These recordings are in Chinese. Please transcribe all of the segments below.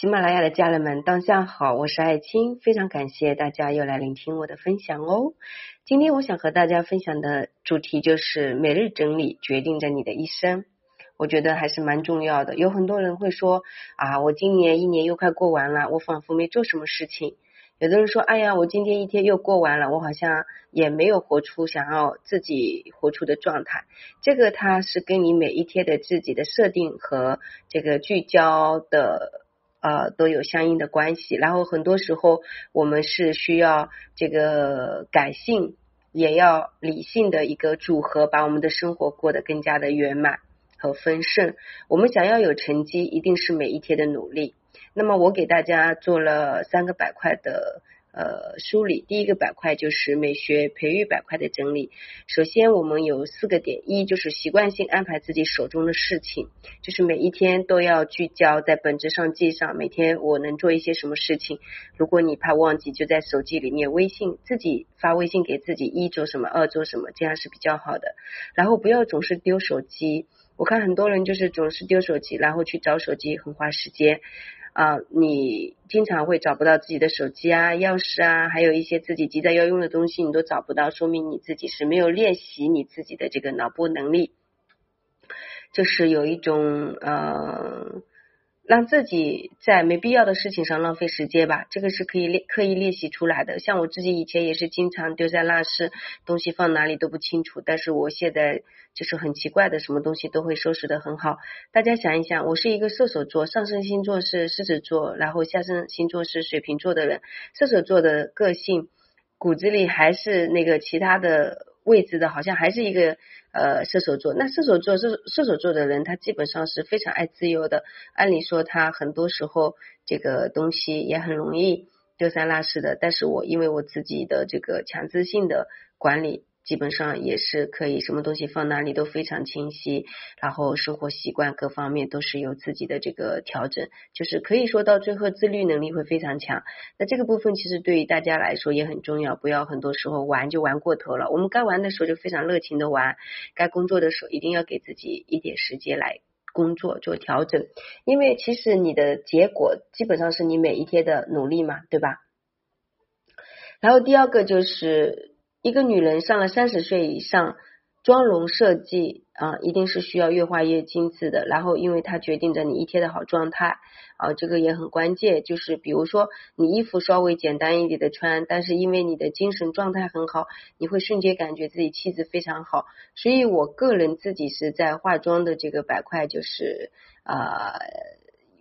喜马拉雅的家人们，当下好，我是爱青，非常感谢大家又来聆听我的分享哦。今天我想和大家分享的主题就是每日整理决定着你的一生，我觉得还是蛮重要的。有很多人会说啊，我今年一年又快过完了，我仿佛没做什么事情。有的人说，哎呀，我今天一天又过完了，我好像也没有活出想要自己活出的状态。这个它是跟你每一天的自己的设定和这个聚焦的。呃，都有相应的关系。然后很多时候，我们是需要这个感性，也要理性的一个组合，把我们的生活过得更加的圆满和丰盛。我们想要有成绩，一定是每一天的努力。那么，我给大家做了三个板块的。呃，梳理第一个板块就是美学培育板块的整理。首先，我们有四个点：一就是习惯性安排自己手中的事情，就是每一天都要聚焦在本质上记上，每天我能做一些什么事情。如果你怕忘记，就在手机里面微信自己发微信给自己，一做什么，二做什么，这样是比较好的。然后不要总是丢手机，我看很多人就是总是丢手机，然后去找手机，很花时间。啊，你经常会找不到自己的手机啊、钥匙啊，还有一些自己急着要用的东西，你都找不到，说明你自己是没有练习你自己的这个脑波能力，就是有一种呃。让自己在没必要的事情上浪费时间吧，这个是可以练刻意练习出来的。像我自己以前也是经常丢三落四，东西放哪里都不清楚，但是我现在就是很奇怪的，什么东西都会收拾的很好。大家想一想，我是一个射手座，上升星座是狮子座，然后下升星座是水瓶座的人，射手座的个性骨子里还是那个其他的。位置的好像还是一个呃射手座，那射手座射射手座的人，他基本上是非常爱自由的。按理说，他很多时候这个东西也很容易丢三落四的。但是我因为我自己的这个强制性的管理。基本上也是可以，什么东西放哪里都非常清晰，然后生活习惯各方面都是有自己的这个调整，就是可以说到最后自律能力会非常强。那这个部分其实对于大家来说也很重要，不要很多时候玩就玩过头了。我们该玩的时候就非常热情的玩，该工作的时候一定要给自己一点时间来工作做调整，因为其实你的结果基本上是你每一天的努力嘛，对吧？然后第二个就是。一个女人上了三十岁以上，妆容设计啊，一定是需要越画越精致的。然后，因为它决定着你一天的好状态啊，这个也很关键。就是比如说，你衣服稍微简单一点的穿，但是因为你的精神状态很好，你会瞬间感觉自己气质非常好。所以我个人自己是在化妆的这个板块，就是啊，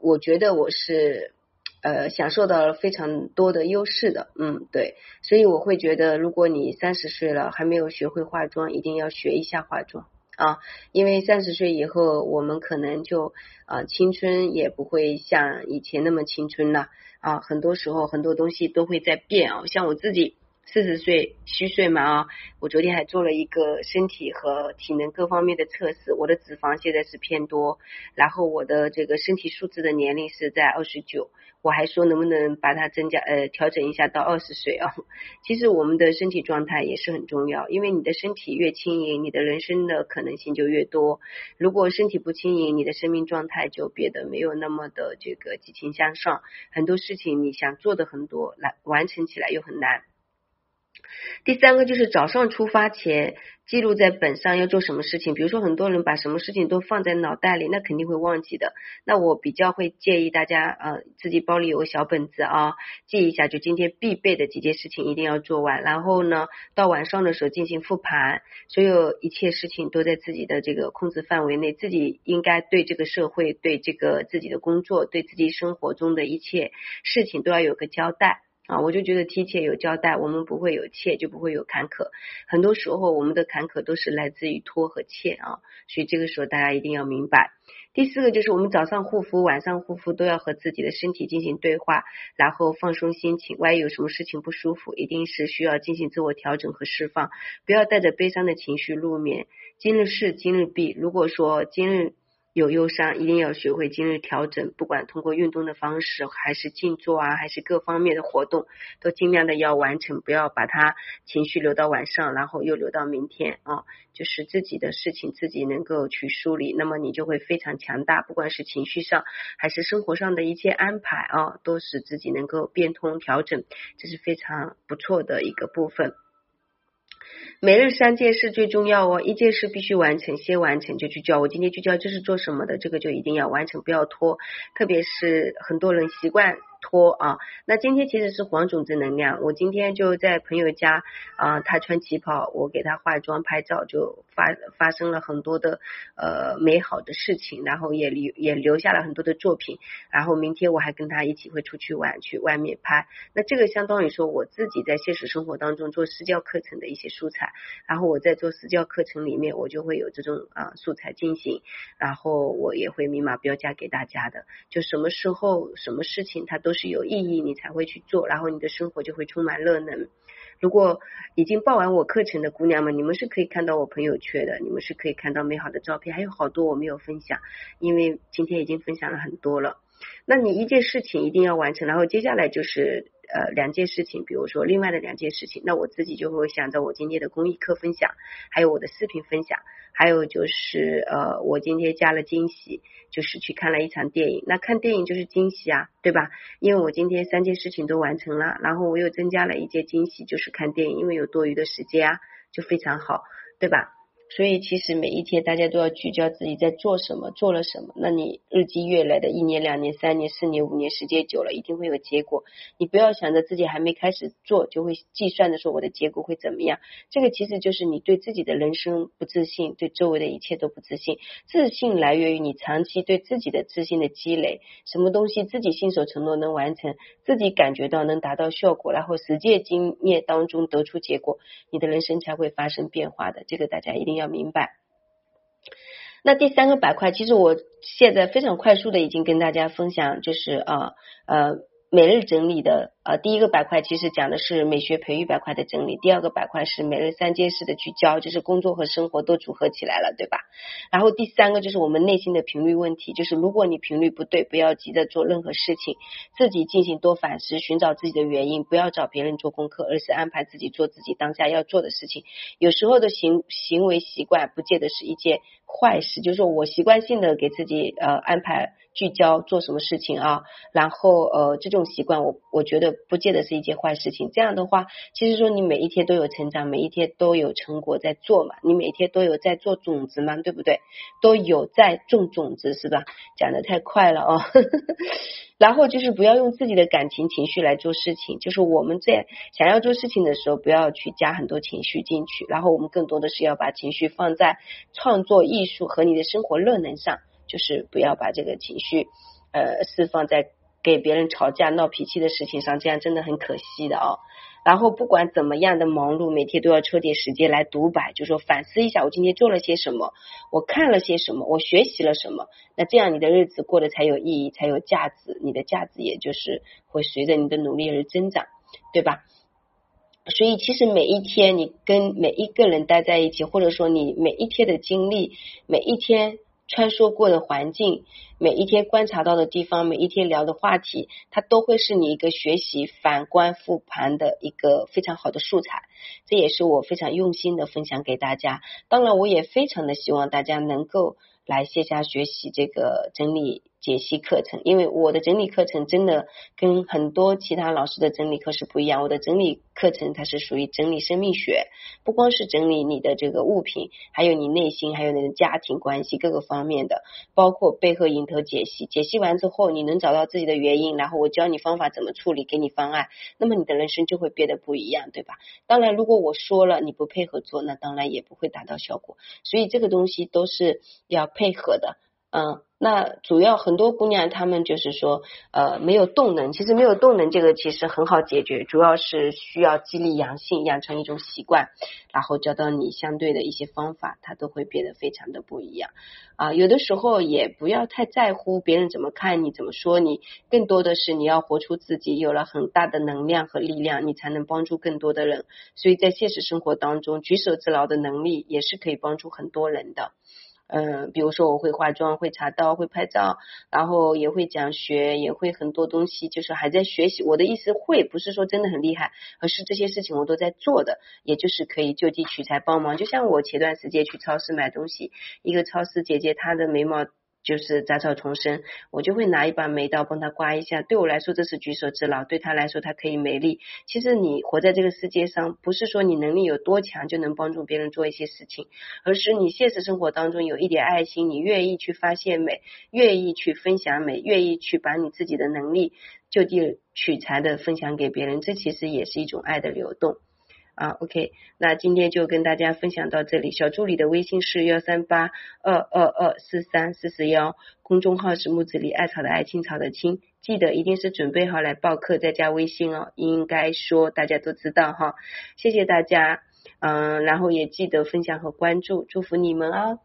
我觉得我是。呃，享受到了非常多的优势的，嗯，对，所以我会觉得，如果你三十岁了还没有学会化妆，一定要学一下化妆啊，因为三十岁以后，我们可能就啊，青春也不会像以前那么青春了啊，很多时候很多东西都会在变啊，像我自己。四十岁虚岁嘛啊，我昨天还做了一个身体和体能各方面的测试，我的脂肪现在是偏多，然后我的这个身体素质的年龄是在二十九，我还说能不能把它增加呃调整一下到二十岁啊？其实我们的身体状态也是很重要，因为你的身体越轻盈，你的人生的可能性就越多。如果身体不轻盈，你的生命状态就变得没有那么的这个激情向上，很多事情你想做的很多，来完成起来又很难。第三个就是早上出发前记录在本上要做什么事情，比如说很多人把什么事情都放在脑袋里，那肯定会忘记的。那我比较会建议大家，呃，自己包里有个小本子啊，记一下，就今天必备的几件事情一定要做完。然后呢，到晚上的时候进行复盘，所有一切事情都在自己的这个控制范围内，自己应该对这个社会、对这个自己的工作、对自己生活中的一切事情都要有个交代。啊，我就觉得提前有交代，我们不会有怯，就不会有坎坷。很多时候，我们的坎坷都是来自于拖和怯啊，所以这个时候大家一定要明白。第四个就是我们早上护肤，晚上护肤都要和自己的身体进行对话，然后放松心情。万一有什么事情不舒服，一定是需要进行自我调整和释放，不要带着悲伤的情绪入眠。今日事今日毕，如果说今日。有忧伤，一定要学会今日调整，不管通过运动的方式，还是静坐啊，还是各方面的活动，都尽量的要完成，不要把它情绪留到晚上，然后又留到明天啊。就是自己的事情自己能够去梳理，那么你就会非常强大，不管是情绪上还是生活上的一切安排啊，都使自己能够变通调整，这是非常不错的一个部分。每日三件事最重要哦，一件事必须完成，先完成就聚焦。我今天聚焦这是做什么的，这个就一定要完成，不要拖。特别是很多人习惯。拖啊，那今天其实是黄种子能量。我今天就在朋友家啊，他穿旗袍，我给他化妆拍照，就发发生了很多的呃美好的事情，然后也留也留下了很多的作品。然后明天我还跟他一起会出去玩，去外面拍。那这个相当于说我自己在现实生活当中做私教课程的一些素材，然后我在做私教课程里面，我就会有这种啊素材进行，然后我也会密码标价给大家的。就什么时候什么事情，它都是有意义，你才会去做，然后你的生活就会充满热能。如果已经报完我课程的姑娘们，你们是可以看到我朋友圈的，你们是可以看到美好的照片，还有好多我没有分享，因为今天已经分享了很多了。那你一件事情一定要完成，然后接下来就是。呃，两件事情，比如说另外的两件事情，那我自己就会想着我今天的公益课分享，还有我的视频分享，还有就是呃，我今天加了惊喜，就是去看了一场电影。那看电影就是惊喜啊，对吧？因为我今天三件事情都完成了，然后我又增加了一件惊喜，就是看电影，因为有多余的时间啊，就非常好，对吧？所以其实每一天大家都要聚焦自己在做什么，做了什么。那你日积月累的一年、两年、三年、四年、五年，时间久了，一定会有结果。你不要想着自己还没开始做，就会计算的说我的结果会怎么样。这个其实就是你对自己的人生不自信，对周围的一切都不自信。自信来源于你长期对自己的自信的积累。什么东西自己信守承诺能完成，自己感觉到能达到效果，然后实践经验当中得出结果，你的人生才会发生变化的。这个大家一定。要明白，那第三个板块，其实我现在非常快速的已经跟大家分享，就是啊呃。每日整理的呃第一个板块其实讲的是美学培育板块的整理，第二个板块是每日三件事的聚焦，就是工作和生活都组合起来了，对吧？然后第三个就是我们内心的频率问题，就是如果你频率不对，不要急着做任何事情，自己进行多反思，寻找自己的原因，不要找别人做功课，而是安排自己做自己当下要做的事情。有时候的行行为习惯不见得是一件坏事，就是说我习惯性的给自己呃安排。聚焦做什么事情啊？然后呃，这种习惯我我觉得不见得是一件坏事情。这样的话，其实说你每一天都有成长，每一天都有成果在做嘛，你每天都有在做种子嘛，对不对？都有在种种子是吧？讲的太快了哦。然后就是不要用自己的感情情绪来做事情，就是我们在想要做事情的时候，不要去加很多情绪进去。然后我们更多的是要把情绪放在创作艺术和你的生活热能上。就是不要把这个情绪呃释放在给别人吵架闹脾气的事情上，这样真的很可惜的哦。然后不管怎么样的忙碌，每天都要抽点时间来独白，就说反思一下我今天做了些什么，我看了些什么，我学习了什么。那这样你的日子过得才有意义，才有价值，你的价值也就是会随着你的努力而增长，对吧？所以其实每一天你跟每一个人待在一起，或者说你每一天的经历，每一天。穿梭过的环境，每一天观察到的地方，每一天聊的话题，它都会是你一个学习、反观、复盘的一个非常好的素材。这也是我非常用心的分享给大家。当然，我也非常的希望大家能够来线下学习这个整理。解析课程，因为我的整理课程真的跟很多其他老师的整理课是不一样。我的整理课程它是属于整理生命学，不光是整理你的这个物品，还有你内心，还有你的家庭关系各个方面的，包括背后引头解析。解析完之后，你能找到自己的原因，然后我教你方法怎么处理，给你方案，那么你的人生就会变得不一样，对吧？当然，如果我说了你不配合做，那当然也不会达到效果。所以这个东西都是要配合的。嗯，那主要很多姑娘她们就是说，呃，没有动能。其实没有动能这个其实很好解决，主要是需要激励阳性，养成一种习惯，然后教到你相对的一些方法，它都会变得非常的不一样。啊，有的时候也不要太在乎别人怎么看你，怎么说你，更多的是你要活出自己，有了很大的能量和力量，你才能帮助更多的人。所以在现实生活当中，举手之劳的能力也是可以帮助很多人的。嗯，比如说我会化妆，会插刀，会拍照，然后也会讲学，也会很多东西，就是还在学习。我的意思会不是说真的很厉害，而是这些事情我都在做的，也就是可以就地取材帮忙。就像我前段时间去超市买东西，一个超市姐姐她的眉毛。就是杂草丛生，我就会拿一把眉刀帮他刮一下。对我来说，这是举手之劳；对他来说，他可以美丽。其实你活在这个世界上，不是说你能力有多强就能帮助别人做一些事情，而是你现实生活当中有一点爱心，你愿意去发现美，愿意去分享美，愿意去把你自己的能力就地取材的分享给别人，这其实也是一种爱的流动。啊，OK，那今天就跟大家分享到这里。小助理的微信是幺三八二二二四三四四幺，公众号是木子李艾草的艾青草的青，记得一定是准备好来报课再加微信哦。应该说大家都知道哈，谢谢大家，嗯，然后也记得分享和关注，祝福你们哦。